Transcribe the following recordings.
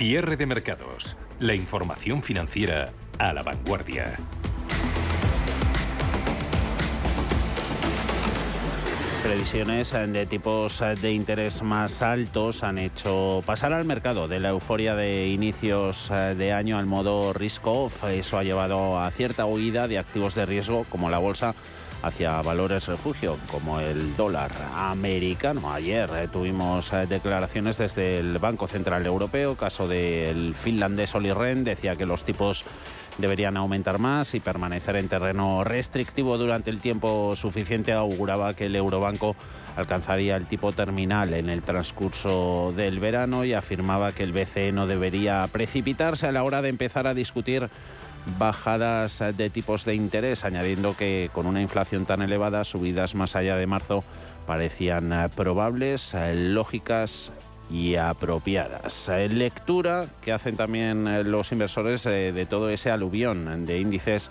Cierre de mercados. La información financiera a la vanguardia. Previsiones de tipos de interés más altos han hecho pasar al mercado de la euforia de inicios de año al modo risk-off. Eso ha llevado a cierta huida de activos de riesgo como la bolsa hacia valores refugio como el dólar americano. Ayer eh, tuvimos eh, declaraciones desde el Banco Central Europeo, caso del finlandés Olli Rehn, decía que los tipos deberían aumentar más y permanecer en terreno restrictivo durante el tiempo suficiente. Auguraba que el Eurobanco alcanzaría el tipo terminal en el transcurso del verano y afirmaba que el BCE no debería precipitarse a la hora de empezar a discutir bajadas de tipos de interés, añadiendo que con una inflación tan elevada, subidas más allá de marzo parecían eh, probables, eh, lógicas y apropiadas. Eh, lectura que hacen también los inversores de todo ese aluvión de índices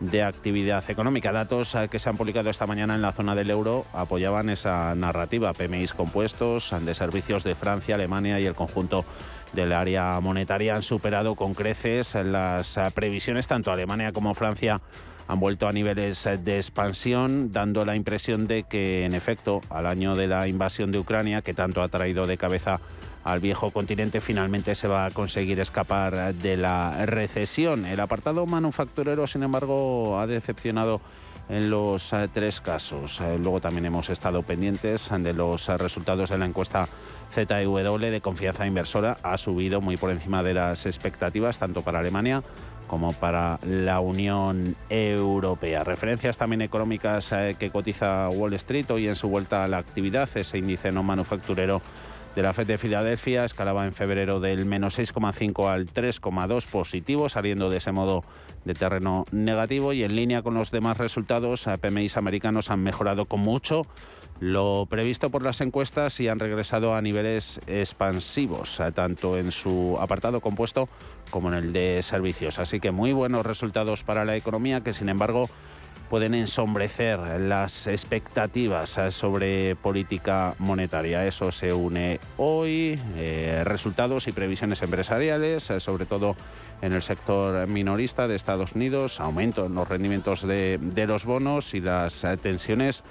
de actividad económica. Datos que se han publicado esta mañana en la zona del euro apoyaban esa narrativa. PMIs compuestos de servicios de Francia, Alemania y el conjunto del área monetaria han superado con creces las eh, previsiones, tanto Alemania como Francia han vuelto a niveles eh, de expansión, dando la impresión de que, en efecto, al año de la invasión de Ucrania, que tanto ha traído de cabeza al viejo continente, finalmente se va a conseguir escapar eh, de la recesión. El apartado manufacturero, sin embargo, ha decepcionado en los tres casos. luego también hemos estado pendientes de los resultados de la encuesta ZEW de confianza inversora ha subido muy por encima de las expectativas, tanto para Alemania como para la Unión Europea. Referencias también económicas eh, que cotiza Wall Street hoy en su vuelta a la actividad, ese índice no manufacturero de la FED de Filadelfia escalaba en febrero del menos 6,5 al 3,2 positivo, saliendo de ese modo de terreno negativo y en línea con los demás resultados, PMIs americanos han mejorado con mucho lo previsto por las encuestas y han regresado a niveles expansivos, eh, tanto en su apartado compuesto como en el de servicios. Así que muy buenos resultados para la economía que, sin embargo, pueden ensombrecer las expectativas eh, sobre política monetaria. Eso se une hoy, eh, resultados y previsiones empresariales, sobre todo en el sector minorista de Estados Unidos, aumento en los rendimientos de, de los bonos y las tensiones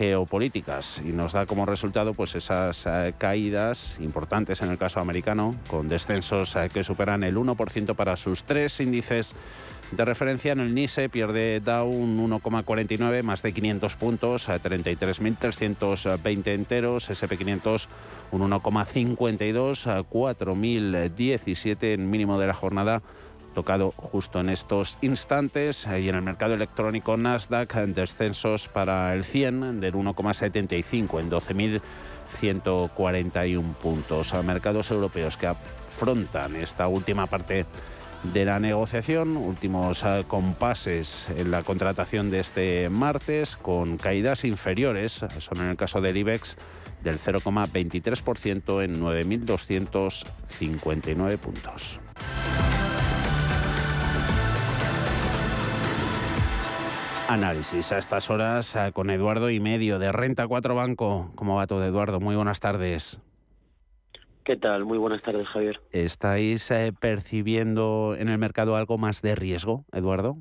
geopolíticas y nos da como resultado pues esas eh, caídas importantes en el caso americano con descensos eh, que superan el 1% para sus tres índices de referencia. En el NISE pierde Dow un 1,49 más de 500 puntos a 33.320 enteros, SP500 un 1,52 a 4.017 en mínimo de la jornada tocado justo en estos instantes y en el mercado electrónico Nasdaq descensos para el 100 del 1,75 en 12.141 puntos. A mercados europeos que afrontan esta última parte de la negociación, últimos eh, compases en la contratación de este martes con caídas inferiores, son en el caso del IBEX del 0,23% en 9.259 puntos. Análisis a estas horas eh, con Eduardo y medio de Renta 4 Banco. ¿Cómo va todo, Eduardo? Muy buenas tardes. ¿Qué tal? Muy buenas tardes, Javier. ¿Estáis eh, percibiendo en el mercado algo más de riesgo, Eduardo?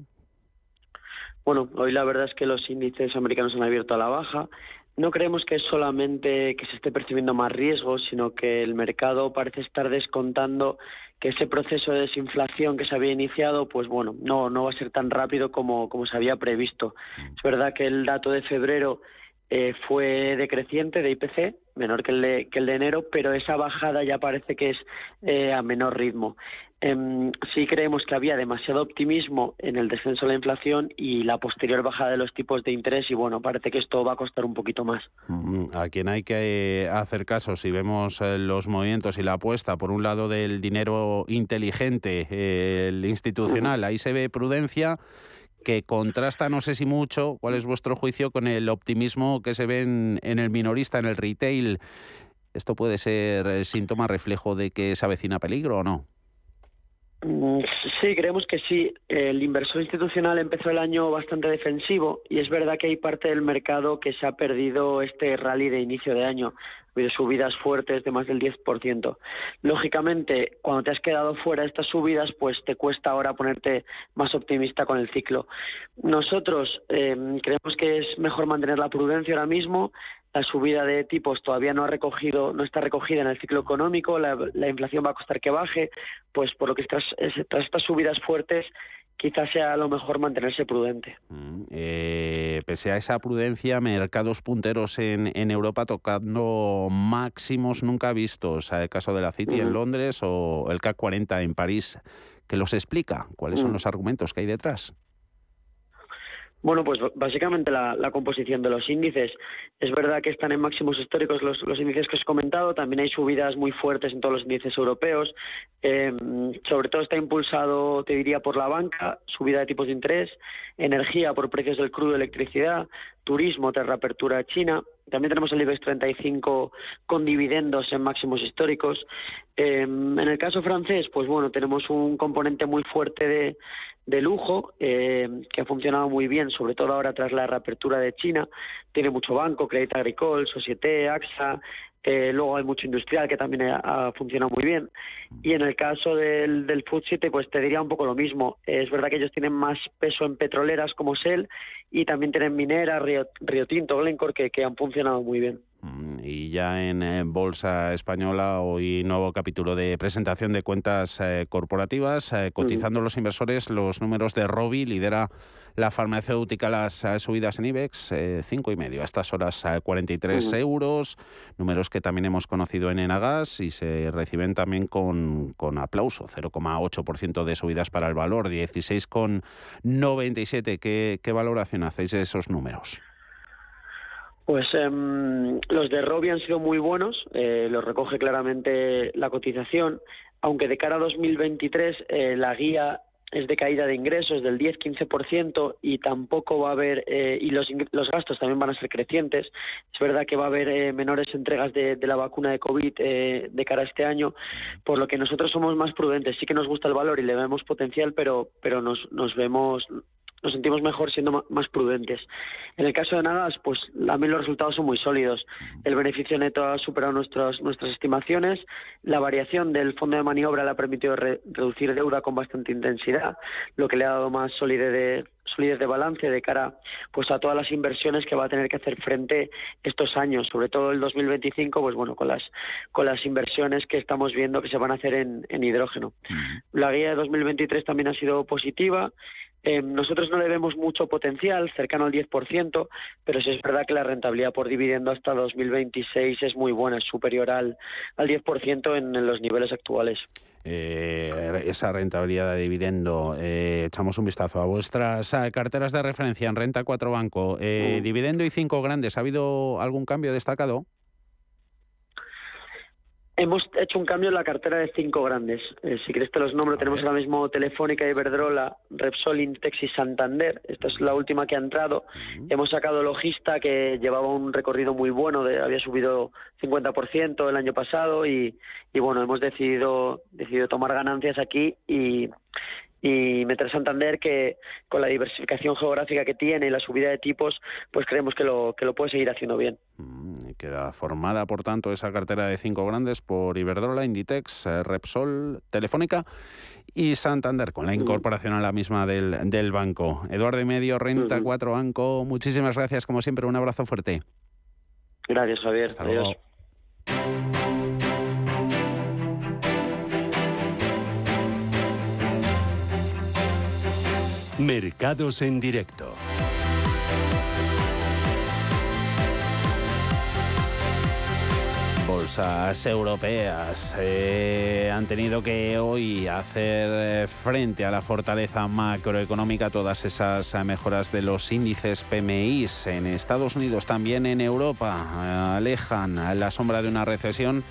Bueno, hoy la verdad es que los índices americanos han abierto a la baja. No creemos que es solamente que se esté percibiendo más riesgo, sino que el mercado parece estar descontando que ese proceso de desinflación que se había iniciado, pues bueno, no, no va a ser tan rápido como, como se había previsto. Mm. Es verdad que el dato de febrero eh, fue decreciente de IPC, menor que el de, que el de enero, pero esa bajada ya parece que es eh, a menor ritmo. Em, sí creemos que había demasiado optimismo en el descenso de la inflación y la posterior bajada de los tipos de interés y bueno, parece que esto va a costar un poquito más. Mm, a quien hay que eh, hacer caso si vemos los movimientos y la apuesta, por un lado del dinero inteligente, el institucional, ahí se ve prudencia que contrasta, no sé si mucho, cuál es vuestro juicio con el optimismo que se ve en, el minorista, en el retail. ¿Esto puede ser eh, síntoma, reflejo de que se avecina peligro o no? Mm, sí, creemos que sí. El inversor institucional empezó el año bastante defensivo y es verdad que hay parte del mercado que se ha perdido este rally de inicio de año de subidas fuertes de más del 10%. Lógicamente, cuando te has quedado fuera de estas subidas, pues te cuesta ahora ponerte más optimista con el ciclo. Nosotros eh, creemos que es mejor mantener la prudencia ahora mismo. La subida de tipos todavía no ha recogido, no está recogida en el ciclo económico. La, inflación va a costar que baje, pues por lo que tras estas subidas fuertes quizás sea lo mejor mantenerse prudente. Mm, eh, pese a esa prudencia, mercados punteros en, en, Europa tocando máximos nunca vistos, el caso de la City en Londres o el CAC 40 en París, ¿qué los explica? ¿Cuáles son los argumentos que hay detrás? Bueno, pues básicamente la, composición de los índices. Es verdad que están en máximos históricos los, índices que os he comentado, también hay subidas muy fuertes en todos los índices europeos. Eh, sobre todo está impulsado, te diría, por la banca, subida de tipos de interés, energía por precios del crudo, electricidad, turismo tras reapertura China. También tenemos el IBEX 35 con dividendos en máximos históricos. Eh, en el caso francés, pues bueno, tenemos un componente muy fuerte de, de lujo eh, que ha funcionado muy bien, sobre todo ahora tras la reapertura de China. Tiene mucho banco, Crédit Agricole, Société, AXA, eh, luego hay mucho industrial que también ha, funcionado muy bien. Y en el caso del, del Food City, pues te diría un poco lo mismo. Es verdad que ellos tienen más peso en petroleras como Shell y también tienen mineras, Río, Tinto, Glencore, que han funcionado muy bien. Mm, y ya en eh, Bolsa Española, hoy nuevo capítulo de presentación de cuentas eh, corporativas. Eh, cotizando los inversores, los números de Robi lidera la farmacéutica las subidas en IBEX, cinco y medio. A estas horas, 43 euros. Números que también hemos conocido en Enagas y se reciben también con, con aplauso. 0,8% de subidas para el valor, 16,97. ¿Qué, ¿Qué valoración hacéis de esos números? Pues em, los de Robi han sido muy buenos, eh, los recoge claramente la cotización, aunque de cara a 2023 eh, la guía es de caída de ingresos del 10-15% y tampoco va a haber, eh, y los, los gastos también van a ser crecientes. Es verdad que va a haber eh, menores entregas de, de, la vacuna de COVID eh, de cara a este año, por lo que nosotros somos más prudentes. Sí que nos gusta el valor y le vemos potencial, pero, pero nos, nos vemos nos sentimos mejor siendo más prudentes. En el caso de Nagas, pues también los resultados son muy sólidos. El beneficio neto ha superado nuestras, nuestras estimaciones. La variación del fondo de maniobra le ha permitido reducir deuda con bastante intensidad, lo que le ha dado más solidez de, solidez de balance de cara pues a todas las inversiones que va a tener que hacer frente estos años, sobre todo el 2025, pues bueno, con las con las inversiones que estamos viendo que se van a hacer en, en hidrógeno. La guía de 2023 también ha sido positiva. Eh, nosotros no le vemos mucho potencial, cercano al 10%, pero sí es verdad que la rentabilidad por dividendo hasta 2026 es muy buena, es superior al, al 10% en los niveles actuales. Eh, esa rentabilidad de dividendo. Eh, echamos un vistazo a vuestras carteras de referencia en Renta 4 Banco. Eh, mm. Dividendo y cinco grandes. ¿Ha habido algún cambio destacado? Hemos hecho un cambio en la cartera de cinco grandes. Eh, si quieres te los nombro, tenemos ahora mismo Telefónica, Iberdrola, Repsol, Intex y Santander. Esta es la última que ha entrado. Hemos sacado Logista, que llevaba un recorrido muy bueno, de, había subido 50% el año pasado y, y bueno, hemos decidido, decidido tomar ganancias aquí y, y meter Santander que con la diversificación geográfica que tiene y la subida de tipos, pues creemos que lo, que lo puede seguir haciendo bien. Mm, queda formada, por tanto, esa cartera de cinco grandes por Iberdrola, Inditex, eh, Repsol, Telefónica y Santander, con la incorporación a la misma del, del banco. Eduardo y Medio, Renta 4 Banco, muchísimas gracias, como siempre, un abrazo fuerte. Gracias, Javier. Adiós. Mercados en directo. Bolsas europeas eh, han tenido que hoy hacer eh, frente a la fortaleza macroeconómica, todas esas mejoras de los índices PMI en Estados Unidos, también en Europa, eh, alejan la sombra de una recesión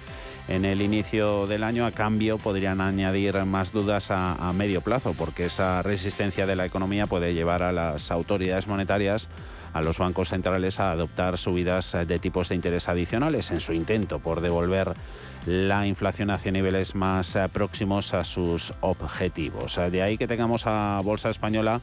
en el inicio del año. A cambio, podrían añadir más dudas a, medio plazo, porque esa resistencia de la economía puede llevar a las autoridades monetarias a los bancos centrales a adoptar subidas de tipos de interés adicionales en su intento por devolver la inflación hacia niveles más eh, próximos a sus objetivos. De ahí que tengamos a Bolsa Española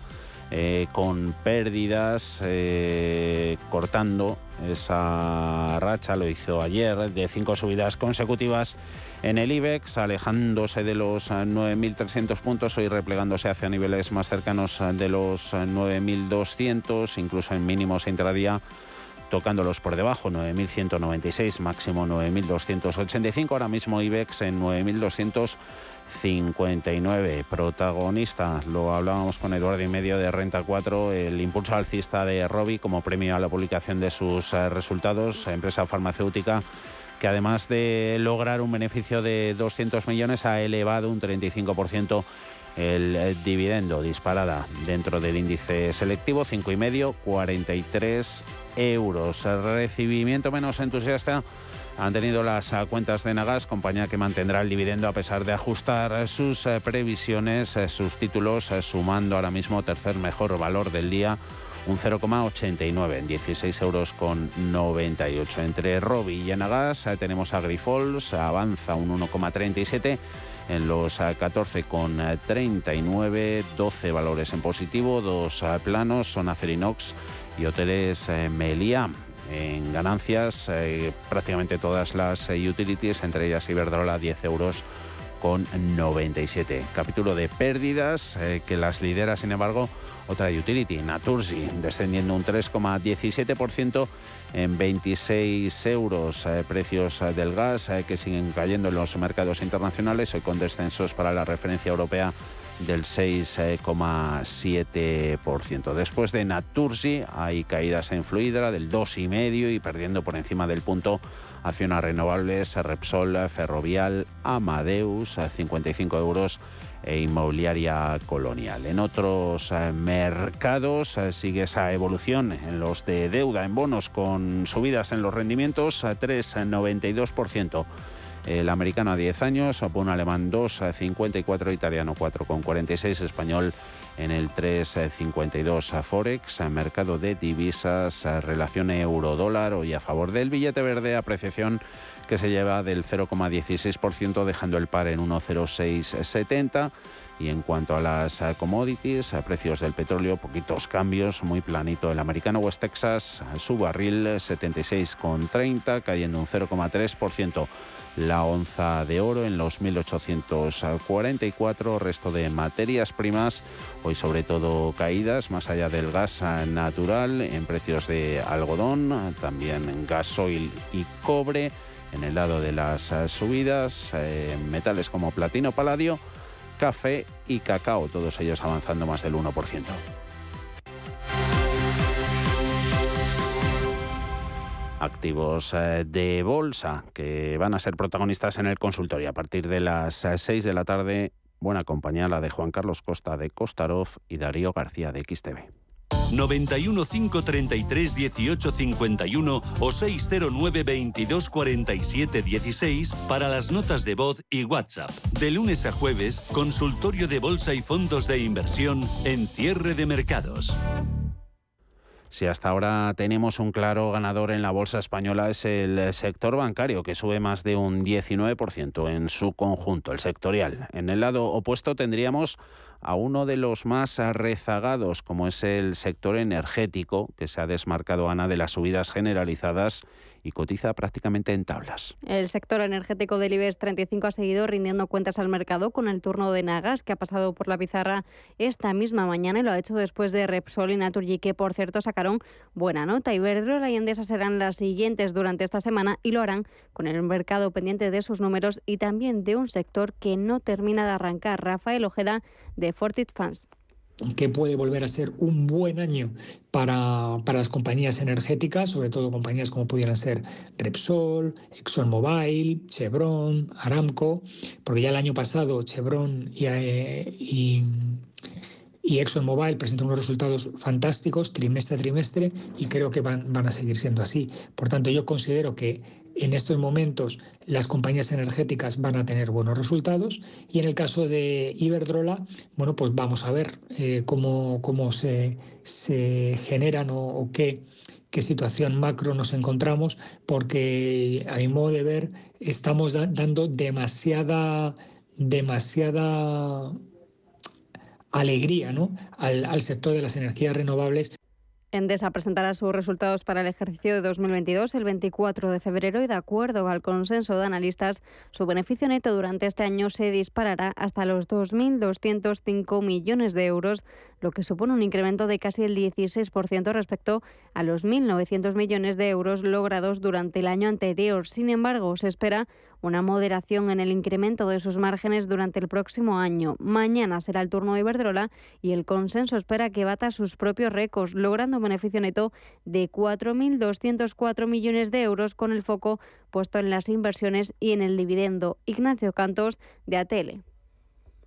eh, con pérdidas, eh, cortando esa racha, lo hizo ayer, de cinco subidas consecutivas en el IBEX, alejándose de los 9.300 puntos, hoy replegándose hacia niveles más cercanos de los 9.200, incluso en mínimos intradía tocándolos por debajo, 9.196, máximo 9.285, ahora mismo IBEX en 9.200. 59. Protagonista, lo hablábamos con Eduardo y medio de Renta 4, el impulso alcista de Robi como premio a la publicación de sus eh, resultados, empresa farmacéutica que además de lograr un beneficio de 200 millones ha elevado un 35% el eh, dividendo disparada dentro del índice selectivo, 5,5, 43 euros. recibimiento menos entusiasta han tenido las ah, cuentas de Nagas, compañía que mantendrá el dividendo a pesar de ajustar sus eh, previsiones, eh, sus títulos, eh, sumando ahora mismo tercer mejor valor del día un 0,89 en 16 euros con 98. Entre Robi y Enagas tenemos a Grifols, avanza un 1,37 en los 14,39, 12 valores en positivo, dos planos son Acerinox y Hoteles Meliá en ganancias eh, prácticamente todas las eh, utilities, entre ellas Iberdrola 10 euros con 97. Capítulo de pérdidas eh, que las lidera, sin embargo, otra utility, Naturgy, descendiendo un 3,17% en 26 euros. precios del gas que siguen cayendo en los mercados internacionales, hoy con descensos para la referencia europea del 6,7%. Después de Naturgy hay caídas en Fluidra del 2,5% y perdiendo por encima del punto acciones renovables, Repsol, Ferrovial, Amadeus, 55 euros e inmobiliaria colonial. En otros eh, mercados eh, sigue esa evolución en los de deuda en bonos con subidas en los rendimientos a 3,92% el americano a 10 años, un alemán 2,54, italiano 4,46, español en el 3,52 Forex, mercado de divisas, relación euro-dólar, hoy a favor del billete verde, apreciación que se lleva del 0,16%, dejando el par en 1,0670 Y en cuanto a las commodities, a precios del petróleo, poquitos cambios, muy planito. El americano West Texas, su barril 76,30, cayendo un 0,3%. La onza de oro en los 1844, resto de materias primas, hoy sobre todo caídas, más allá del gas natural, en precios de algodón, también gasoil y cobre. En el lado de las subidas, metales como platino, paladio, café y cacao, todos ellos avanzando más del 1%. Activos eh, de bolsa que van a ser protagonistas en el consultorio a partir de las 6 eh, de la tarde. Buena compañía la de Juan Carlos Costa de Costarov y Darío García de XTV. 91 533 18 51 o 609 22 47 16 para las notas de voz y WhatsApp. De lunes a jueves, consultorio de bolsa y fondos de inversión en cierre de mercados. Si hasta ahora tenemos un claro ganador en la bolsa española es el sector bancario, que sube más de un 19% en su conjunto, el sectorial. En el lado opuesto tendríamos a uno de los más rezagados, como es el sector energético, que se ha desmarcado, Ana, de las subidas generalizadas y cotiza prácticamente en tablas. El sector energético del IBEX 35 ha seguido rindiendo cuentas al mercado con el turno de Nagas, que ha pasado por la pizarra esta misma mañana y lo ha hecho después de Repsol y Naturgy, que por cierto sacaron buena nota. Iberdrola y Endesa serán las siguientes durante esta semana y lo harán con el mercado pendiente de sus números y también de un sector que no termina de arrancar. Rafael Ojeda de Fortit Funds que puede volver a ser un buen año para, las compañías energéticas, sobre todo compañías como pudieran ser Repsol, ExxonMobil, Chevron, Aramco, porque ya el año pasado Chevron y, eh, y y ExxonMobil presenta unos resultados fantásticos trimestre a trimestre y creo que van, van a seguir siendo así. Por tanto, yo considero que en estos momentos las compañías energéticas van a tener buenos resultados y en el caso de Iberdrola, bueno, pues vamos a ver eh, cómo, cómo se, se generan o, qué, qué situación macro nos encontramos, porque a mi modo de ver estamos dando demasiada, demasiada alegría ¿no? al, al sector de las energías renovables Endesa presentará sus resultados para el ejercicio de 2022 el 24 de febrero y de acuerdo al consenso de analistas, su beneficio neto durante este año se disparará hasta los 2.205 millones de euros, lo que supone un incremento de casi el 16% respecto a los 1.900 millones de euros logrados durante el año anterior. Sin embargo, se espera una moderación en el incremento de sus márgenes durante el próximo año. Mañana será el turno de Iberdrola y el consenso espera que bata sus propios récords, logrando un beneficio neto de 4.204 millones de euros con el foco puesto en las inversiones y en el dividendo. Ignacio Cantos, de ATL.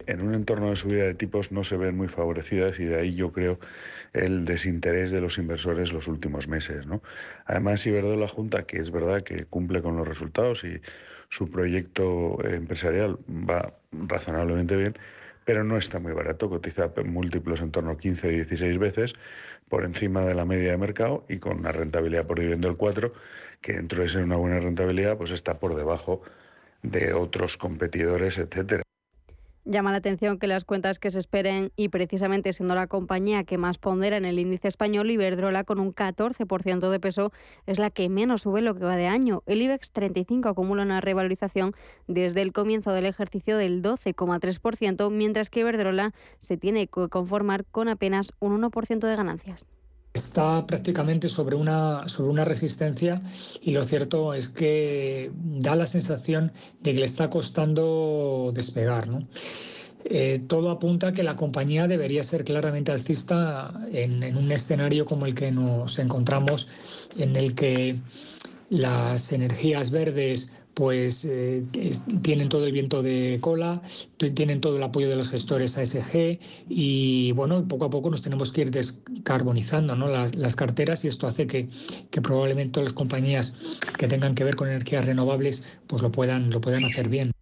En un entorno de subida de tipos no se ven muy favorecidas y de ahí yo creo el desinterés de los inversores los últimos meses. ¿no? Además, Iberdrola Junta, que es verdad que cumple con los resultados y su proyecto empresarial va razonablemente bien, pero no está muy barato, cotiza múltiplos en torno a 15 16 veces por encima de la media de mercado y con una rentabilidad por dividendo del 4, que dentro de ser una buena rentabilidad, pues está por debajo de otros competidores, etcétera. Llama la atención que las cuentas que se esperen y precisamente siendo la compañía que más pondera en el índice español, Iberdrola con un 14% de peso es la que menos sube lo que va de año. El IBEX 35 acumula una revalorización desde el comienzo del ejercicio del 12,3%, mientras que Iberdrola se tiene que conformar con apenas un 1% de ganancias está prácticamente sobre una, sobre una resistencia y lo cierto es que da la sensación de que le está costando despegar. Eh, todo apunta a que la compañía debería ser claramente alcista en un escenario como el que nos encontramos, en el que las energías verdes pues eh, tienen todo el viento de cola, tienen todo el apoyo de los gestores ASG y bueno, poco a poco nos tenemos que ir descarbonizando ¿no? las, carteras y esto hace que, que, probablemente las compañías que tengan que ver con energías renovables pues lo puedan, lo puedan hacer bien.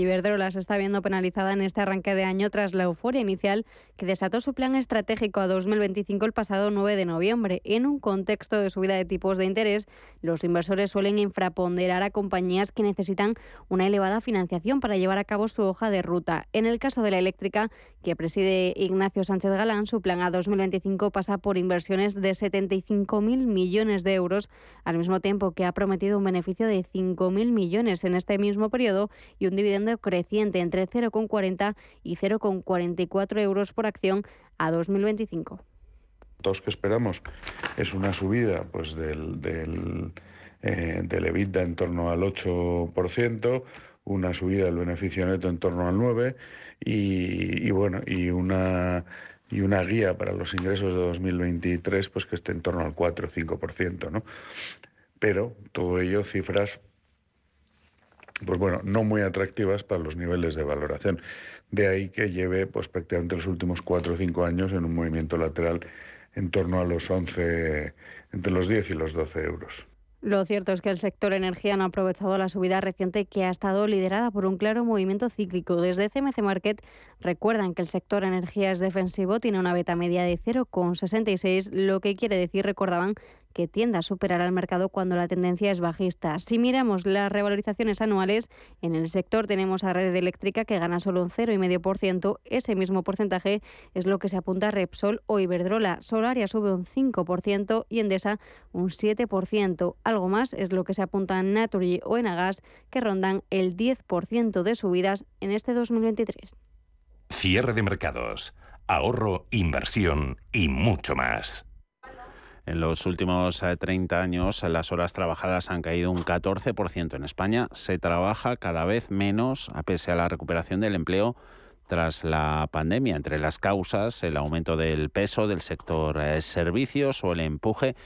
Iberdrola se está viendo penalizada en este arranque de año tras la euforia inicial que desató su plan estratégico a 2025 el pasado 9 de noviembre. En un contexto de subida de tipos de interés, los inversores suelen infraponderar a compañías que necesitan una elevada financiación para llevar a cabo su hoja de ruta. En el caso de la eléctrica, que preside Ignacio Sánchez Galán, su plan a 2025 pasa por inversiones de 75.000 millones de euros, al mismo tiempo que ha prometido un beneficio de 5.000 millones en este mismo periodo y un dividendo creciente entre 0,40 y 0,44 euros por acción a 2025. Todos que esperamos es una subida pues del, del, eh, del EBITDA en torno al 8%, una subida del beneficio neto en torno al 9% y, y bueno, y una y una guía para los ingresos de 2023 pues que esté en torno al 4 o 5%, ¿no? Pero todo ello cifras pues bueno, no muy atractivas para los niveles de valoración. De ahí que lleve pues prácticamente los últimos cuatro o cinco años en un movimiento lateral en torno a los 11, entre los 10 y los 12 euros. Lo cierto es que el sector energía no ha aprovechado la subida reciente que ha estado liderada por un claro movimiento cíclico. Desde CMC Market recuerdan que el sector energía es defensivo, tiene una beta media de 0,66, lo que quiere decir, recordaban, que tiende a superar al mercado cuando la tendencia es bajista. Si miramos las revalorizaciones anuales, en el sector tenemos a Red Eléctrica que gana solo un 0,5%. Ese mismo porcentaje es lo que se apunta a Repsol o Iberdrola. Solaria sube un 5% y Endesa un 7%. Algo más es lo que se apunta a Naturgy o Enagas, que rondan el 10% de subidas en este 2023. Cierre de mercados, ahorro, inversión y mucho más. En los últimos 30 eh, años las horas trabajadas han caído un 14%. En España se trabaja cada vez menos a pese a la recuperación del empleo tras la pandemia. Entre las causas, el aumento del peso del sector eh, servicios o el empuje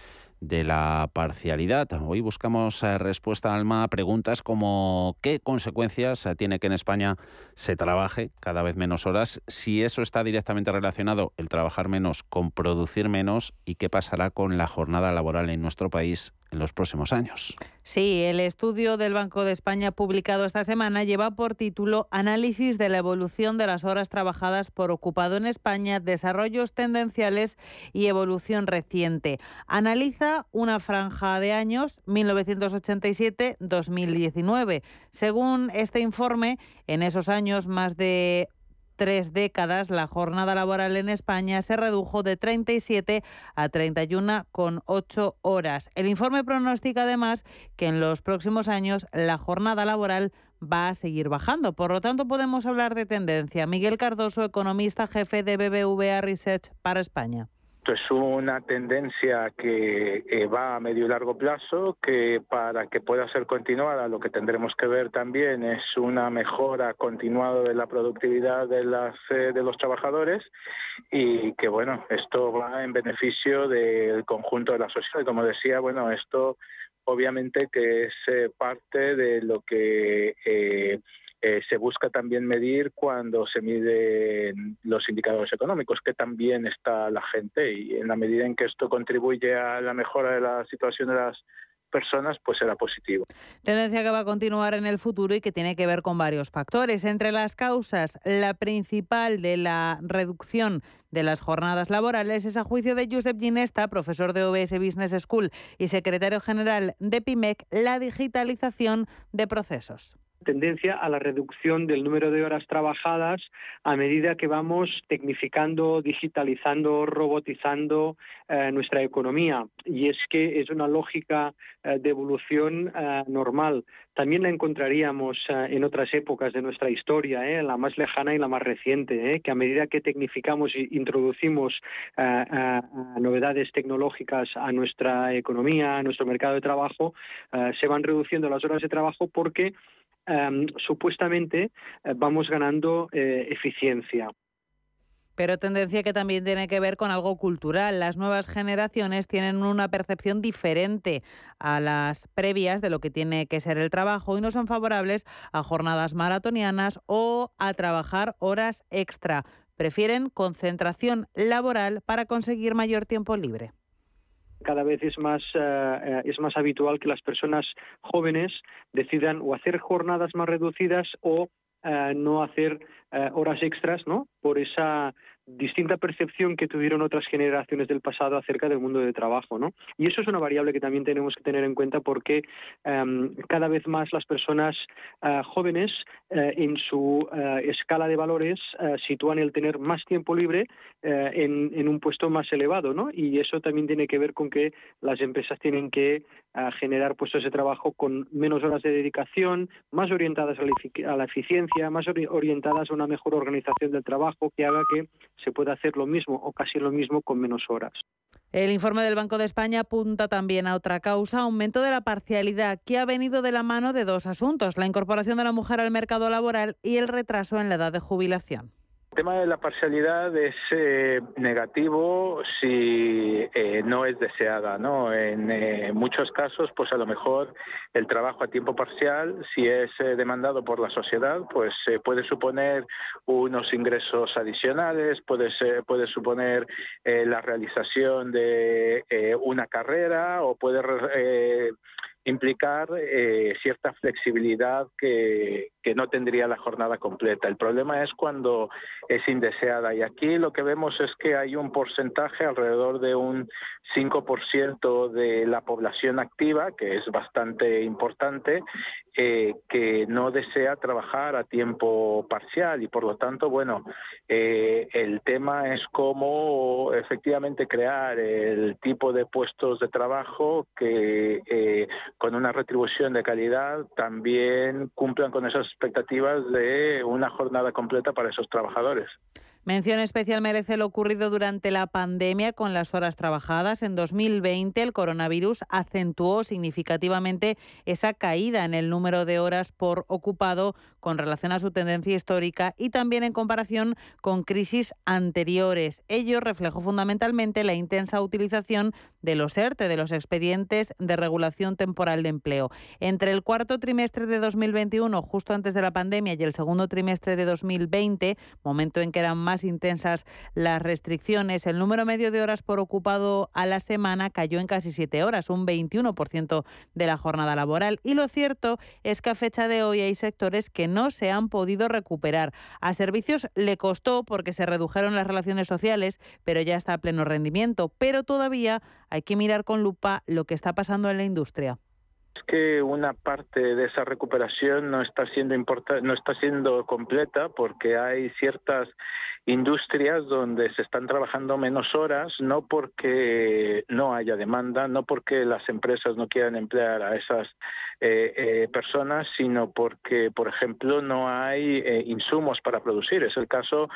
de la parcialidad. Hoy buscamos eh, respuesta, Alma, a preguntas como qué consecuencias eh, tiene que en España se trabaje cada vez menos horas, si eso está directamente relacionado, el trabajar menos, con producir menos y qué pasará con la jornada laboral en nuestro país en los próximos años. Sí, el estudio del Banco de España publicado esta semana lleva por título Análisis de la evolución de las horas trabajadas por ocupado en España, desarrollos tendenciales y evolución reciente. Analiza una franja de años 1987-2019. Según este informe, en esos años más de tres décadas, la jornada laboral en España se redujo de 37 a 31,8 horas. El informe pronostica además que en los próximos años la jornada laboral va a seguir bajando. Por lo tanto, podemos hablar de tendencia. Miguel Cardoso, economista jefe de BBVA Research para España es una tendencia que va a medio y largo plazo, que para que pueda ser continuada lo que tendremos que ver también es una mejora continuada de la productividad de, las, eh, de los trabajadores y que bueno, esto va en beneficio del conjunto de la sociedad. Como decía, bueno, esto obviamente que es eh, parte de lo que... Eh, se busca también medir cuando se miden los indicadores económicos, que también está la gente y en la medida en que esto contribuye a la mejora de la situación de las personas, pues será positivo. Tendencia que va a continuar en el futuro y que tiene que ver con varios factores. Entre las causas, la principal de la reducción de las jornadas laborales es a juicio de Josep Ginesta, profesor de OBS Business School y secretario general de PIMEC, la digitalización de procesos tendencia a la reducción del número de horas trabajadas a medida que vamos tecnificando, digitalizando, robotizando eh, nuestra economía. Y es que es una lógica eh, de evolución eh, normal. También la encontraríamos en otras épocas de nuestra historia, la más lejana y la más reciente, que a medida que tecnificamos e introducimos novedades tecnológicas a nuestra economía, a nuestro mercado de trabajo, se van reduciendo las horas de trabajo porque Em, supuestamente eh, vamos ganando eh, eficiencia. Pero tendencia que también tiene que ver con algo cultural. Las nuevas generaciones tienen una percepción diferente a las previas de lo que tiene que ser el trabajo y no son favorables a jornadas maratonianas o a trabajar horas extra. Prefieren concentración laboral para conseguir mayor tiempo libre cada vez es más, eh, eh, es más habitual que las personas jóvenes decidan o hacer jornadas más reducidas o no hacer horas extras, ¿no? Por esa distinta percepción que tuvieron otras generaciones del pasado acerca del mundo de trabajo. ¿no? Y eso es una variable que también tenemos que tener en cuenta porque em, cada vez más las personas eh, jóvenes eh, en su eh, escala de valores sitúan el tener más tiempo libre en, en, un puesto más elevado. ¿no? Y eso también tiene que ver con que las empresas tienen que generar puestos de trabajo con menos horas de dedicación, más orientadas a la eficiencia, más orientadas a una mejor organización del trabajo que haga que se puede hacer lo mismo o casi lo mismo con menos horas. El informe del Banco de España apunta también a otra causa, aumento de la parcialidad, que ha venido de la mano de dos asuntos, la incorporación de la mujer al mercado laboral y el retraso en la edad de jubilación. El tema de la parcialidad es eh, negativo si eh, no es deseada. En eh, muchos casos, pues a lo mejor el trabajo a tiempo parcial, si es demandado por la sociedad, pues puede suponer unos ingresos adicionales, puede, puede suponer la realización de una carrera o puede implicar eh, cierta flexibilidad que, no tendría la jornada completa. El problema es cuando es indeseada y aquí lo que vemos es que hay un porcentaje alrededor de un 5% de la población activa, que es bastante importante, eh, que no desea trabajar a tiempo parcial y por lo tanto, bueno, eh, el tema es cómo efectivamente crear el tipo de puestos de trabajo que con una retribución de calidad también cumplan con esas expectativas de una jornada completa para esos trabajadores. Mención especial merece lo ocurrido durante la pandemia con las horas trabajadas. En 2020 el coronavirus acentuó significativamente esa caída en el número de horas por ocupado con relación a su tendencia histórica y también en comparación con crisis anteriores. Ello reflejó fundamentalmente la intensa utilización de los ERTE, de los expedientes de regulación temporal de empleo. Entre el cuarto trimestre de 2021, justo antes de la pandemia, y el segundo trimestre de 2020, momento en que eran más intensas las restricciones, el número medio de horas por ocupado a la semana cayó en casi siete horas, un 21% de la jornada laboral. Y lo cierto es que a fecha de hoy hay sectores que no se han podido recuperar. A servicios le costó porque se redujeron las relaciones sociales, pero ya está a pleno rendimiento. Pero todavía hay que mirar con lupa lo que está pasando en la industria que una parte de esa recuperación no está siendo no está siendo completa porque hay ciertas industrias donde se están trabajando menos horas, no porque no haya demanda, no porque las empresas no quieran emplear a esas eh, eh, personas, sino porque, por ejemplo, no hay eh, insumos para producir. Es el caso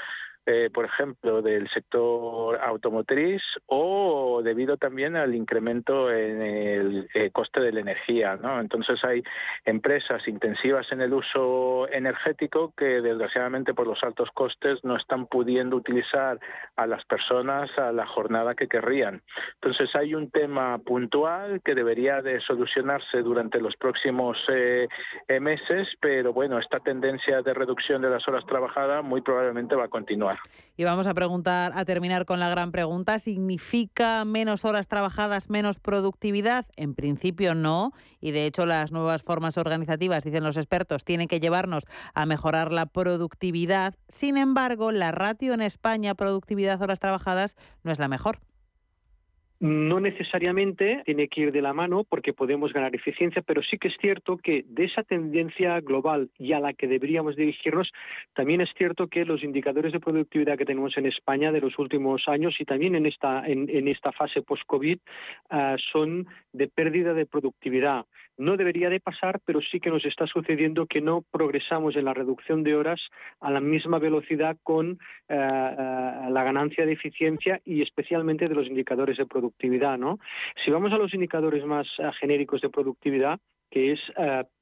eh, por ejemplo, del sector automotriz o debido también al incremento en el eh, coste de la energía. Entonces hay empresas intensivas en el uso energético que desgraciadamente por los altos costes no están pudiendo utilizar a las personas a la jornada que querrían. Entonces hay un tema puntual que debería de solucionarse durante los próximos eh, meses, pero bueno, esta tendencia de reducción de las horas trabajadas muy probablemente va a continuar. Y vamos a preguntar, a terminar con la gran pregunta, ¿significa menos horas trabajadas, menos productividad? En principio no, y de hecho las nuevas formas organizativas, dicen los expertos, tienen que llevarnos a mejorar la productividad. Sin embargo, la ratio en España, productividad horas trabajadas, no es la mejor. No necesariamente tiene que ir de la mano porque podemos ganar eficiencia, pero sí que es cierto que de esa tendencia global y a la que deberíamos dirigirnos, también es cierto que los indicadores de productividad que tenemos en España de los últimos años y también en esta, en, esta fase post-COVID ah, son de pérdida de productividad. No debería de pasar, pero sí que nos está sucediendo que no progresamos en la reducción de horas a la misma velocidad con eh, eh, la ganancia de eficiencia y especialmente de los indicadores de productividad. ¿No? Si vamos a los indicadores más eh, genéricos de productividad, que es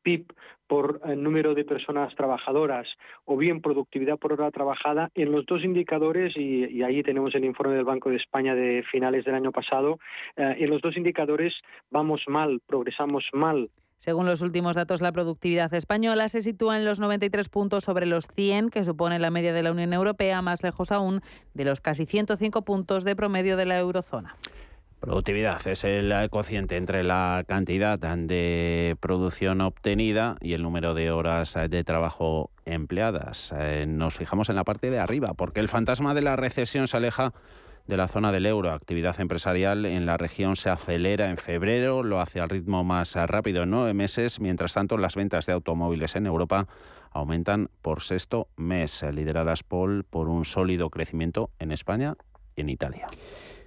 PIB por número de personas trabajadoras o bien productividad por hora trabajada, en los dos indicadores, y, ahí tenemos el informe del Banco de España de finales del año pasado, eh, en los dos indicadores vamos mal, progresamos mal. Según los últimos datos, la productividad española se sitúa en los 93 puntos sobre los 100, que supone la media de la Unión Europea, más lejos aún de los casi 105 puntos de promedio de la eurozona. Productividad es el cociente entre la cantidad de producción obtenida y el número de horas de trabajo empleadas. Eh, nos fijamos en la parte de arriba, porque el fantasma de la recesión se aleja de la zona del euro. Actividad empresarial en la región se acelera en febrero, lo hace al ritmo más rápido en nueve meses. Mientras tanto, las ventas de automóviles en Europa aumentan por sexto mes, lideradas por, por un sólido crecimiento en España y en Italia.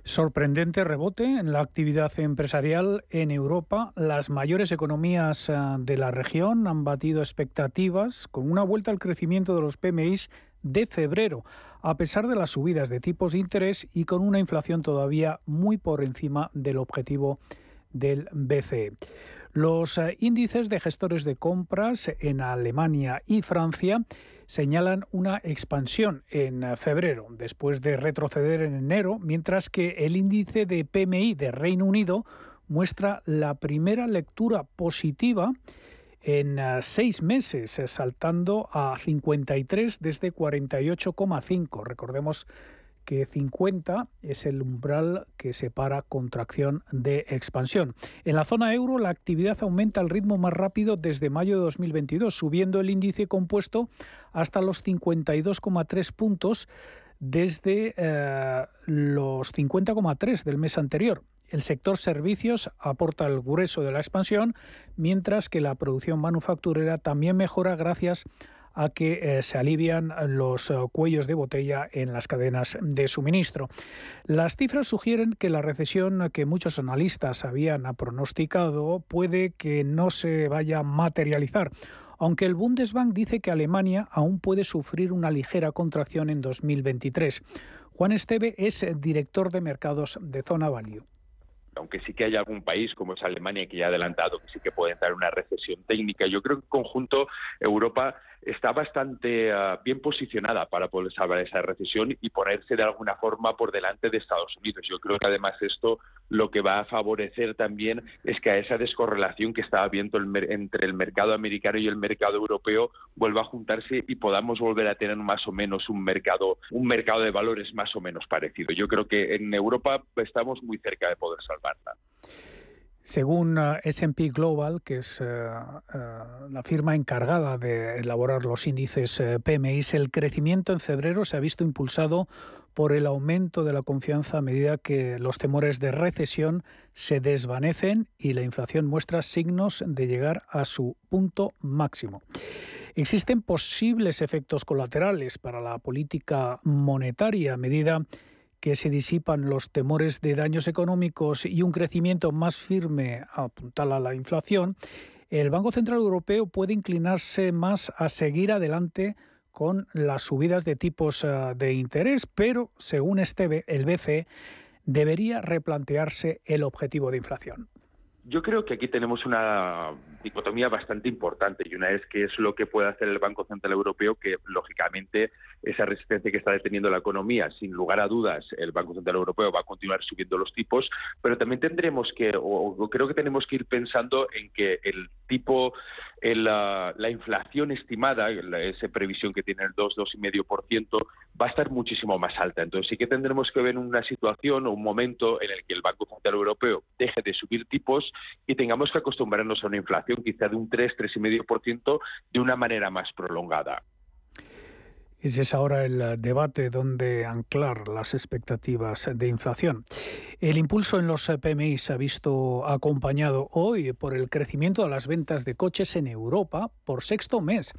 Sorprendente rebote en la actividad empresarial en Europa. Las mayores economías eh, de la región han batido expectativas con una vuelta al crecimiento de los PMIs de febrero, a pesar de las subidas de tipos de interés y con una inflación todavía muy por encima del objetivo del BCE. Los eh, índices de gestores de compras en Alemania y Francia señalan una expansión en eh, febrero, después de retroceder en enero, mientras que el índice de PMI de Reino Unido muestra la primera lectura positiva en eh, seis meses, eh, saltando a 53 desde 48,5. Recordemos que 50 es el umbral que separa contracción de expansión. En la zona euro la actividad aumenta al ritmo más rápido desde mayo de 2022, subiendo el índice compuesto hasta los 52,3 puntos desde eh, los 50,3 del mes anterior. El sector servicios aporta el grueso de la expansión, mientras que la producción manufacturera también mejora gracias a a que eh, se alivian los eh, cuellos de botella en las cadenas de suministro. Las cifras sugieren que la recesión que muchos analistas habían pronosticado puede que no se vaya a materializar aunque el Bundesbank dice que Alemania aún puede sufrir una ligera contracción en 2023. Juan Esteve es director de mercados de Zona Value aunque sí que hay algún país como es Alemania que ya ha adelantado que sí que puede entrar en una recesión técnica, yo creo que en conjunto Europa está bastante ah, bien posicionada para poder salvar esa recesión y ponerse de alguna forma por delante de Estados Unidos. Yo creo que además esto lo que va a favorecer también es que a esa descorrelación que estaba habiendo entre el mercado americano y el mercado europeo vuelva a juntarse y podamos volver a tener más o menos un mercado, un mercado de valores más o menos parecido. Yo creo que en Europa estamos muy cerca de poder salvarla. Según uh, SP Global, que es uh, uh, la firma encargada de elaborar los índices PMI, el crecimiento en febrero se ha visto impulsado por el aumento de la confianza a medida que los temores de recesión se desvanecen y la inflación muestra signos de llegar a su punto máximo. Existen posibles efectos colaterales para la política monetaria a medida que se disipan los temores de daños económicos y un crecimiento más firme apuntala a la inflación, el Banco Central Europeo puede inclinarse más a seguir adelante con las subidas de tipos eh, de interés, pero según Esteve, el BCE debería replantearse el objetivo de inflación. Yo creo que aquí tenemos una dicotomía bastante importante y una es que es lo que puede hacer el Banco Central Europeo, que lógicamente esa resistencia que está deteniendo la economía, sin lugar a dudas, el Banco Central Europeo va a continuar subiendo los tipos, pero también tendremos que, o, creo que tenemos que ir pensando en que el tipo, la, la, inflación estimada, esa previsión que tiene el 2, 2,5%, va a estar muchísimo más alta. Entonces sí que tendremos que ver una situación o un momento en el que el Banco Central Europeo deje de subir tipos y tengamos que acostumbrarnos a una inflación quizá de un 3, 3,5% de una manera más prolongada. Ese es ahora el eh, debate donde anclar las expectativas de inflación. El impulso en los PMI se ha visto acompañado hoy por el crecimiento de las ventas de coches en Europa por sexto mes.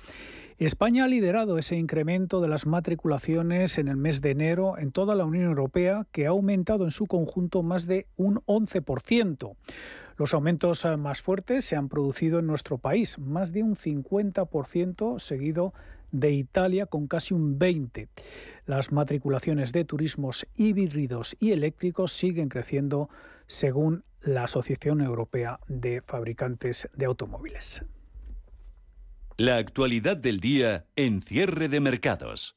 España ha liderado ese incremento de las matriculaciones en el mes de enero en toda la Unión Europea, que ha aumentado en su conjunto más de un 11%. Los aumentos eh, más fuertes se han producido en nuestro país, más de un 50% seguido de Italia con casi un 20. Las matriculaciones de turismos híbridos y eléctricos siguen creciendo según la Asociación Europea de Fabricantes de Automóviles. La actualidad del día en cierre de mercados.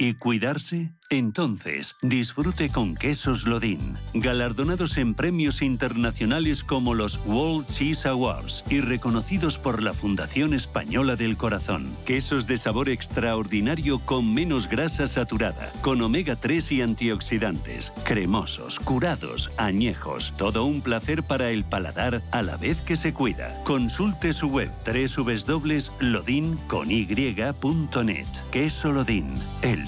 ¿Y cuidarse? Entonces, disfrute con quesos Lodin, galardonados en premios internacionales como los World Cheese Awards y reconocidos por la Fundación Española del Corazón. Quesos de sabor extraordinario con menos grasa saturada, con omega 3 y antioxidantes, cremosos, curados, añejos, todo un placer para el paladar a la vez que se cuida. Consulte su web www.lodin.net. Queso Lodin, el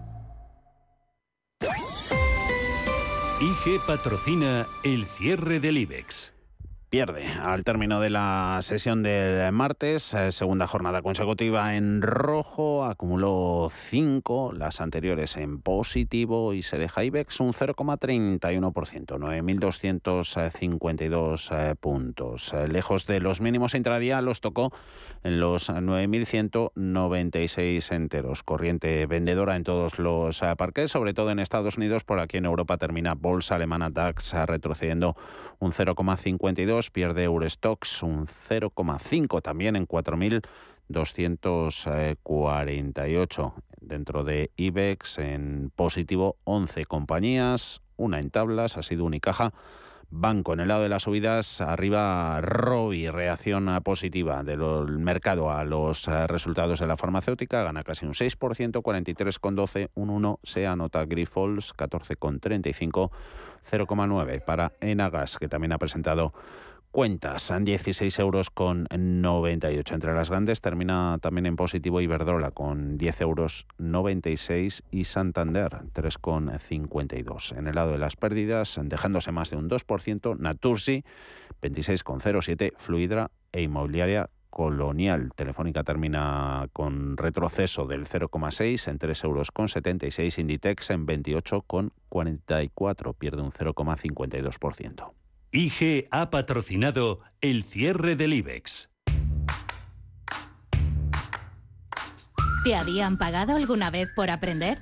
IG patrocina el cierre del IBEX pierde al término de la sesión del martes, eh, segunda jornada consecutiva en rojo, acumuló 5, las anteriores en positivo y se deja IBEX un 0,31%, 9.252 eh, puntos. Eh, lejos de los mínimos intradía los tocó en los 9.196 enteros. Corriente vendedora en todos los parques, sobre todo en Estados Unidos, por aquí en Europa termina bolsa alemana DAX retrocediendo un 0,52 pierde Eurostox un 0,5 también en 4.248. Dentro de IBEX en positivo 11 compañías, una en tablas, ha sido Unicaja. Banco en el lado de las subidas, arriba Robi, reacción positiva del mercado a los eh, resultados de la farmacéutica, gana casi un 6%, 43,12, un 1 se anota Grifols, 14,35, 0,9 para Enagas, que también ha presentado cuentas. 16 euros con 98 entre las grandes. Termina también en positivo Iberdrola con 10 euros 96 y Santander 3,52. En el lado de las pérdidas, dejándose más de un 2%, Natursi 26,07, Fluidra e Inmobiliaria Colonial. Telefónica termina con retroceso del 0,6 en 3 euros con 76, Inditex en 28,44, pierde un 0,52%. IG ha patrocinado el cierre del IBEX. ¿Te habían pagado alguna vez por aprender?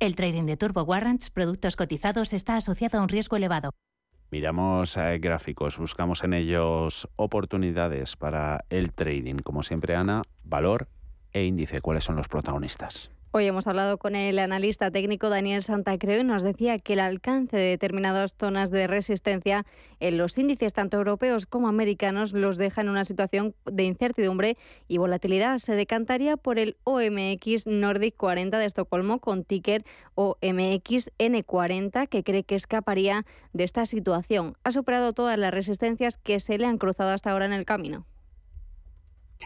El trading de Turbo Warrants, productos cotizados, está asociado a un riesgo elevado. Miramos eh, gráficos, buscamos en ellos oportunidades para el trading. Como siempre, Ana, valor e índice. ¿Cuáles son los protagonistas? Hoy hemos hablado con el analista técnico Daniel Santacreo y nos decía que el alcance de determinadas zonas de resistencia en los índices tanto europeos como americanos los deja en una situación de incertidumbre y volatilidad. Se decantaría por el OMX Nordic 40 de Estocolmo con ticker OMX N40 que cree que escaparía de esta situación. Ha superado todas las resistencias que se le han cruzado hasta ahora en el camino.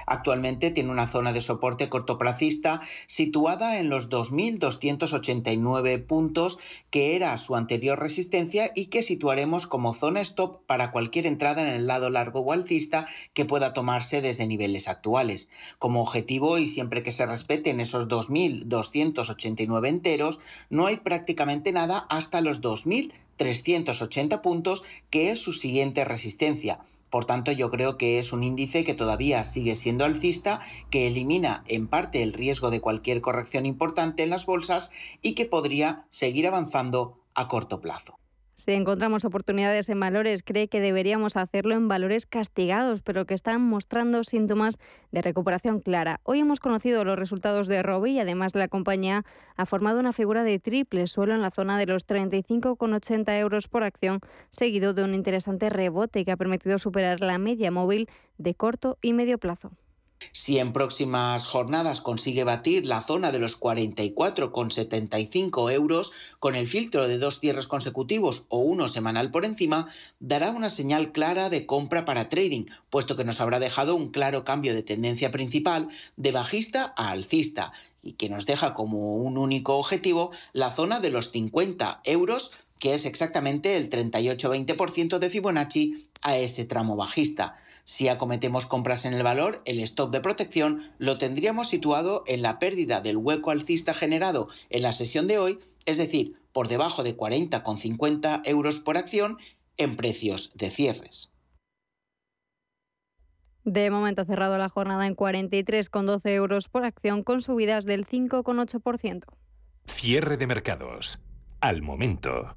Actualmente tiene una zona de soporte cortoplacista situada en los 2.289 puntos, que era su anterior resistencia y que situaremos como zona stop para cualquier entrada en el lado largo o alcista que pueda tomarse desde niveles actuales. Como objetivo, y siempre que se respeten esos 2.289 enteros, no hay prácticamente nada hasta los 2.380 puntos, que es su siguiente resistencia. Por tanto, yo creo que es un índice que todavía sigue siendo alcista, que elimina en parte el riesgo de cualquier corrección importante en las bolsas y que podría seguir avanzando a corto plazo. Si encontramos oportunidades en valores, cree que deberíamos hacerlo en valores castigados, pero que están mostrando síntomas de recuperación clara. Hoy hemos conocido los resultados de Robi y además la compañía ha formado una figura de triple suelo en la zona de los 35,80 euros por acción, seguido de un interesante rebote que ha permitido superar la media móvil de corto y medio plazo. Si en próximas jornadas consigue batir la zona de los 44,75 euros con el filtro de dos cierres consecutivos o uno semanal por encima, dará una señal clara de compra para trading, puesto que nos habrá dejado un claro cambio de tendencia principal de bajista a alcista y que nos deja como un único objetivo la zona de los 50 euros que es exactamente el 38-20% de Fibonacci a ese tramo bajista. Si acometemos compras en el valor, el stop de protección lo tendríamos situado en la pérdida del hueco alcista generado en la sesión de hoy, es decir, por debajo de 40,50 euros por acción en precios de cierres. De momento cerrado la jornada en 43,12 euros por acción con subidas del 5,8%. Cierre de mercados. Al momento.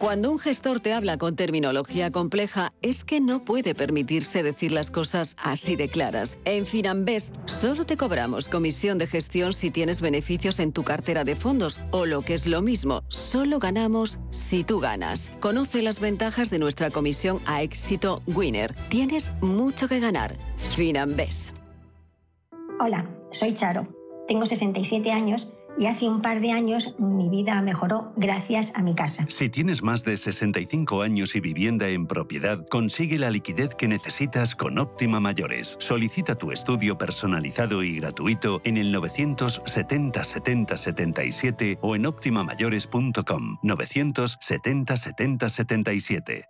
Cuando un gestor te habla con terminología compleja, es que no puede permitirse decir las cosas así de claras. En Finanbest solo te cobramos comisión de gestión si tienes beneficios en tu cartera de fondos o lo que es lo mismo, solo ganamos si tú ganas. Conoce las ventajas de nuestra comisión a éxito Winner. Tienes mucho que ganar. Finanbest. Hola, soy Charo. Tengo 67 años y hace un par de años mi vida mejoró gracias a mi casa. Si tienes más de 65 años y vivienda en propiedad, consigue la liquidez que necesitas con Óptima Mayores. Solicita tu estudio personalizado y gratuito en el 970 70 77 o en optimamayores.com 970 70 77.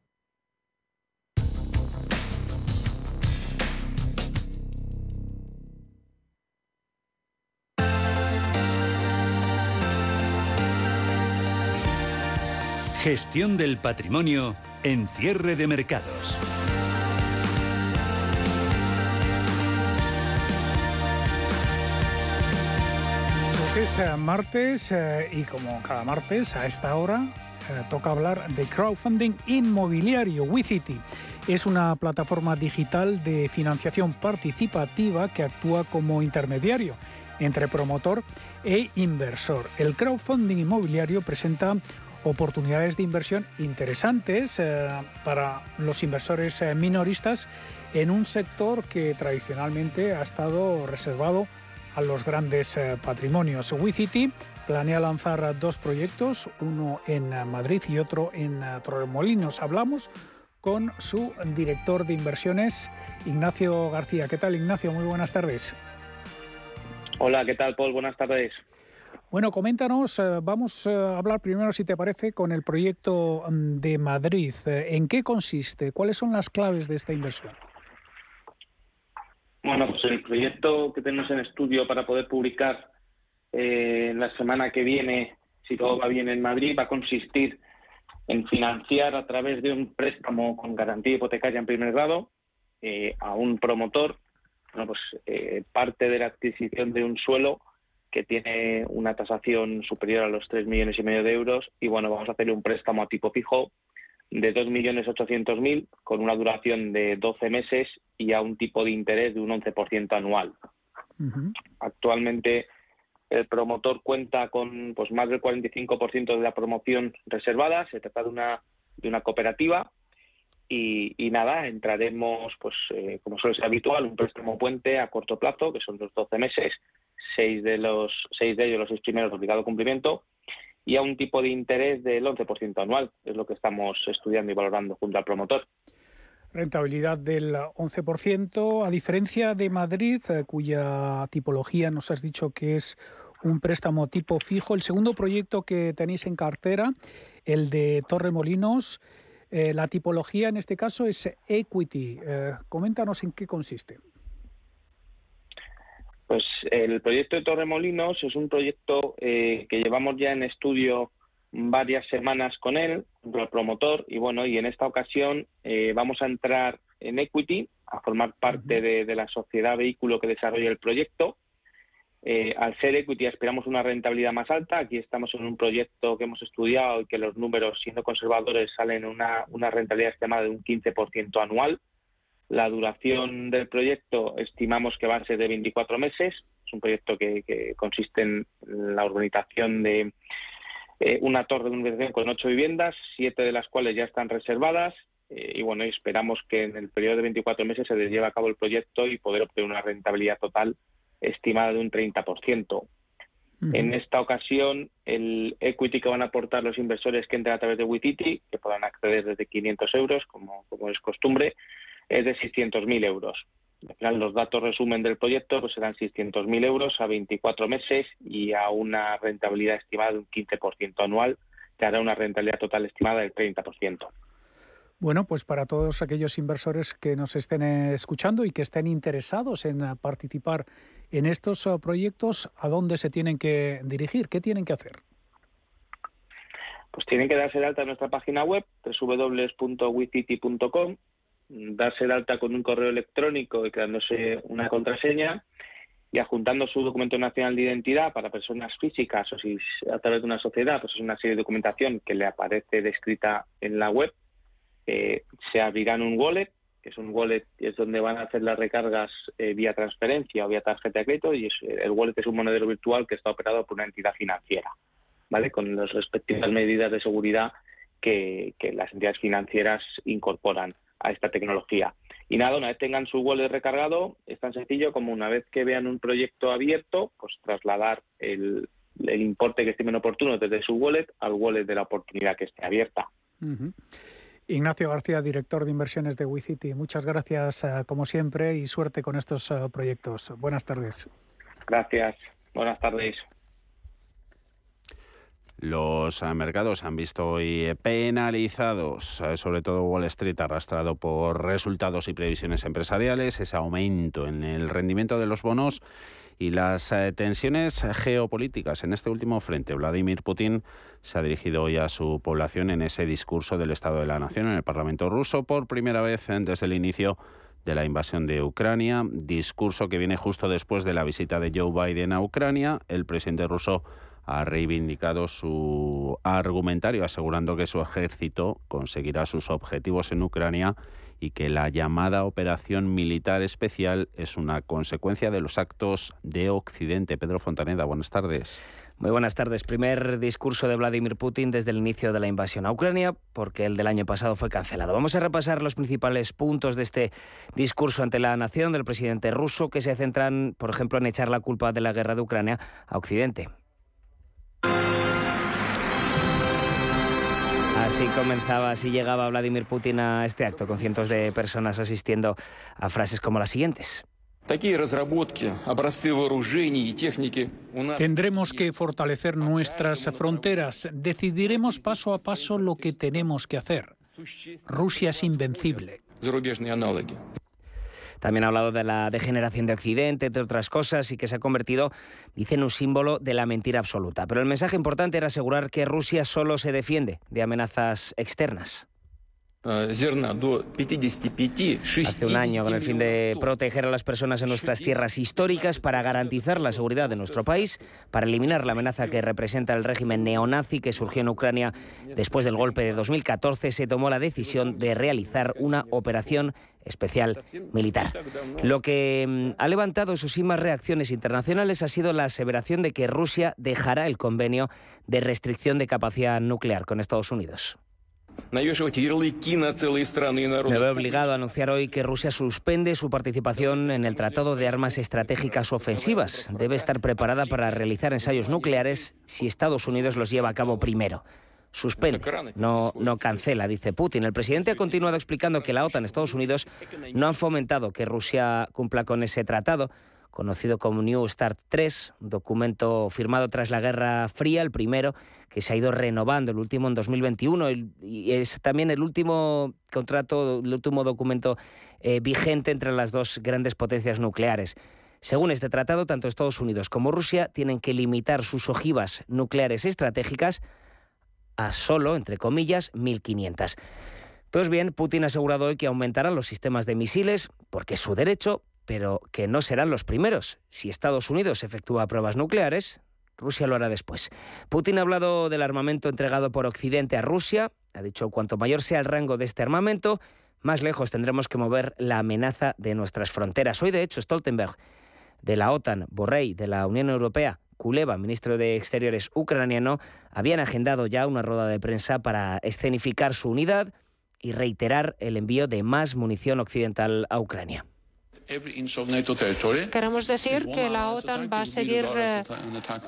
Gestión del patrimonio en cierre de mercados. Pues es eh, martes eh, y como cada martes a esta hora eh, toca hablar de crowdfunding inmobiliario. WeCity es una plataforma digital de financiación participativa que actúa como intermediario entre promotor e inversor. El crowdfunding inmobiliario presenta oportunidades de inversión interesantes eh, para los inversores eh, minoristas en un sector que tradicionalmente ha estado reservado a los grandes eh, patrimonios. WeCity planea lanzar dos proyectos, uno en Madrid y otro en Torremolinos. Hablamos con su director de inversiones, Ignacio García. ¿Qué tal, Ignacio? Muy buenas tardes. Hola, ¿qué tal, Paul? Buenas tardes. Bueno, coméntanos, eh, vamos a hablar primero, si te parece, con el proyecto mm, de Madrid. Eh, ¿En qué consiste? ¿Cuáles son las claves de esta inversión? Bueno, pues el proyecto que tenemos en estudio para poder publicar eh, la semana que viene, si todo va bien en Madrid, va a consistir en financiar a través de un préstamo con garantía hipotecaria en primer grado eh, a un promotor pues, eh, parte de la adquisición de un suelo que tiene una tasación superior a los 3 millones y medio de euros y bueno, vamos a hacerle un préstamo a tipo fijo de 2.800.000 con una duración de 12 meses y a un tipo de interés de un 11% anual. Actualmente el promotor cuenta con pues más del 45% de la promoción reservada, se trata de una de una cooperativa y, nada, entraremos pues eh, como suele ser habitual, un préstamo puente a corto plazo, que son los 12 meses, seis de los seis de ellos los seis primeros de obligado cumplimiento y a un tipo de interés del 11% anual, es lo que estamos estudiando y valorando junto al promotor rentabilidad del 11%, a diferencia de Madrid, eh, cuya tipología nos has dicho que es un préstamo tipo fijo. El segundo proyecto que tenéis en cartera, el de Torremolinos, eh, la tipología en este caso es equity. Eh, coméntanos en qué consiste. Pues el proyecto de Torremolinos es un proyecto eh, que llevamos ya en estudio varias semanas con él, con el promotor, y bueno, y en esta ocasión vamos a entrar en equity, a formar parte de, la sociedad vehículo que desarrolla el proyecto. Eh, al ser equity esperamos una rentabilidad más alta. Aquí estamos en un proyecto que hemos estudiado y que los números, siendo conservadores, salen una, una rentabilidad estimada de un 15% anual. La duración del proyecto estimamos que va a ser de 24 meses. Es un proyecto que, consiste en la urbanización de eh, una torre de urbanización con ocho viviendas, siete de las cuales ya están reservadas. Eh, y bueno, esperamos que en el periodo de 24 meses se lleve a cabo el proyecto y poder obtener una rentabilidad total estimada de un 30%. En esta ocasión, el equity que van a aportar los inversores que entren a través de Wititi, que puedan acceder desde 500 euros, como, como es costumbre, es de 600.000 euros. Al final, los datos resumen del proyecto pues serán 600.000 euros a 24 meses y a una rentabilidad estimada de un 15% anual, que hará una rentabilidad total estimada del 30%. Bueno, pues para todos aquellos inversores que nos estén escuchando y que estén interesados en participar en estos uh, proyectos, ¿a dónde se tienen que dirigir? ¿Qué tienen que hacer? Pues tienen que darse de alta en nuestra página web, www.wicity.com, darse de alta con un correo electrónico y creándose una contraseña y adjuntando su documento nacional de identidad para personas físicas o si a través de una sociedad, pues es una serie de documentación que le aparece descrita en la web eh, se abrirán un wallet, que es un wallet es donde van a hacer las recargas eh, vía transferencia o vía tarjeta de crédito y el wallet es un monedero virtual que está operado por una entidad financiera, ¿vale? Con las respectivas medidas de seguridad que, las entidades financieras incorporan a esta tecnología. Y nada, una vez tengan su wallet recargado, es tan sencillo como una vez que vean un proyecto abierto, pues trasladar el, importe que estimen oportuno desde su wallet al wallet de la oportunidad que esté abierta. Ignacio García, director de inversiones de WeCity. Muchas gracias, eh, como siempre, y suerte con estos eh, proyectos. Buenas tardes. Gracias. Buenas tardes. Los eh, mercados han visto hoy penalizados, sobre todo Wall Street arrastrado por resultados y previsiones empresariales, ese aumento en el rendimiento de los bonos y las eh, tensiones geopolíticas en este último frente. Vladimir Putin se ha dirigido hoy a su población en ese discurso del Estado de la Nación en el Parlamento ruso por primera vez desde el inicio de la invasión de Ucrania, discurso que viene justo después de la visita de Joe Biden a Ucrania. El presidente ruso ha reivindicado su argumentario asegurando que su ejército conseguirá sus objetivos en Ucrania y que la llamada operación militar especial es una consecuencia de los actos de Occidente. Pedro Fontaneda, buenas tardes. Muy buenas tardes. Primer discurso de Vladimir Putin desde el inicio de la invasión a Ucrania, porque el del año pasado fue cancelado. Vamos a repasar los principales puntos de este discurso ante la nación del presidente ruso, que se centran, por ejemplo, en echar la culpa de la guerra de Ucrania a Occidente. Así comenzaba, así llegaba Vladimir Putin a este acto, con cientos de personas asistiendo a frases como las siguientes. Tendremos que fortalecer nuestras fronteras. Decidiremos paso a paso lo que tenemos que hacer. Rusia es invencible. También ha hablado de la degeneración de Occidente, entre otras cosas, y que se ha convertido, dice, en un símbolo de la mentira absoluta. Pero el mensaje importante era asegurar que Rusia solo se defiende de amenazas externas. Hace un año, con el fin de proteger a las personas en nuestras tierras históricas, para garantizar la seguridad de nuestro país, para eliminar la amenaza que representa el régimen neonazi que surgió en Ucrania después del golpe de 2014, se tomó la decisión de realizar una operación especial militar. Lo que mm, ha levantado, eso sí, más reacciones internacionales ha sido la aseveración de que Rusia dejará el convenio de restricción de capacidad nuclear con Estados Unidos. Me veo obligado a anunciar hoy que Rusia suspende su participación en el Tratado de Armas Estratégicas Ofensivas. Debe estar preparada para realizar ensayos nucleares si Estados Unidos los lleva a cabo primero. Suspende, no, no cancela, dice Putin. El presidente ha continuado explicando que la OTAN y Estados Unidos no han fomentado que Rusia cumpla con ese tratado conocido como New START 3, un documento firmado tras la Guerra Fría, el primero que se ha ido renovando, el último en 2021, y es también el último contrato, el último documento eh, vigente entre las dos grandes potencias nucleares. Según este tratado, tanto Estados Unidos como Rusia tienen que limitar sus ojivas nucleares estratégicas a solo, entre comillas, 1.500. Pues bien, Putin ha asegurado hoy que aumentarán los sistemas de misiles, porque es su derecho, pero que no serán los primeros. Si Estados Unidos efectúa pruebas nucleares, Rusia lo hará después. Putin ha hablado del armamento entregado por Occidente a Rusia. Ha dicho, cuanto mayor sea el rango de este armamento, más lejos tendremos que mover la amenaza de nuestras fronteras. Hoy, de hecho, Stoltenberg de la OTAN, Borrell de la Unión Europea, Kuleva, ministro de Exteriores ucraniano, habían agendado ya una rueda de prensa para escenificar su unidad y reiterar el envío de más munición occidental a Ucrania. Queremos decir que la OTAN va a seguir eh,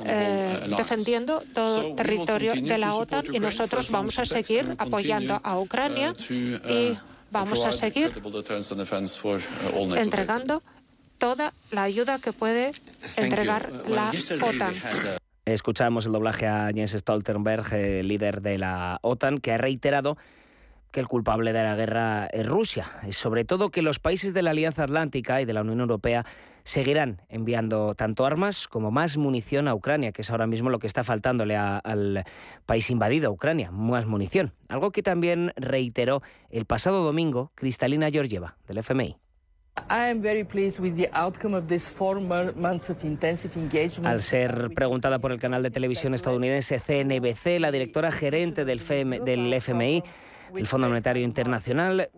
eh, defendiendo todo territorio de la OTAN y nosotros vamos a seguir apoyando a Ucrania y vamos a seguir entregando toda la ayuda que puede entregar la OTAN. Escuchamos el doblaje a Jens Stoltenberg, líder de la OTAN, que ha reiterado que el culpable de la guerra es Rusia, y sobre todo que los países de la Alianza Atlántica y de la Unión Europea seguirán enviando tanto armas como más munición a Ucrania, que es ahora mismo lo que está faltándole al país invadido, Ucrania, más munición. Algo que también reiteró el pasado domingo Cristalina Georgieva, del FMI. Al ser preguntada por el canal de televisión estadounidense CNBC, la directora gerente del, del FMI el Fondo Monetario Internacional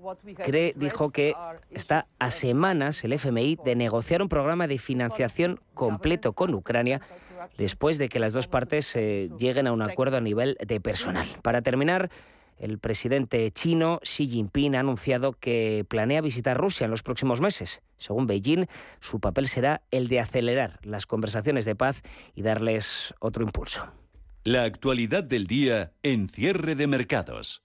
dijo que está a semanas el FMI de negociar un programa de financiación completo con Ucrania después de que las dos partes eh, lleguen a un acuerdo a nivel de personal. Para terminar, el presidente chino Xi Jinping ha anunciado que planea visitar Rusia en los próximos meses. Según Beijing, su papel será el de acelerar las conversaciones de paz y darles otro impulso. La actualidad del día en cierre de mercados.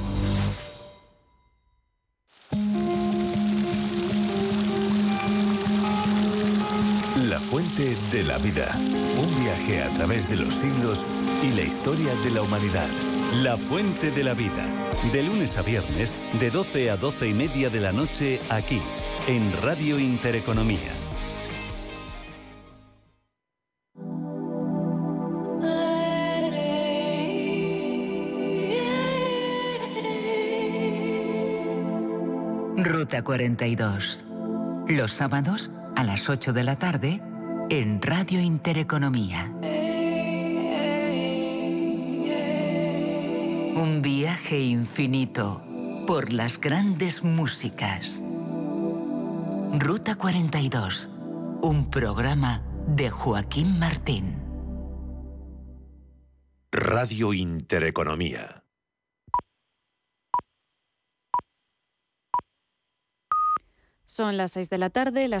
Fuente de la vida. Un viaje a través de los siglos y la historia de la humanidad. La Fuente de la Vida. De lunes a viernes, de 12 a 12 y media de la noche, aquí, en Radio Intereconomía. Ruta 42. Los sábados a las 8 de la tarde en Radio Intereconomía. Un viaje infinito por las grandes músicas. Ruta 42. Un programa de Joaquín Martín. Radio Intereconomía. Son las 6 de la tarde, las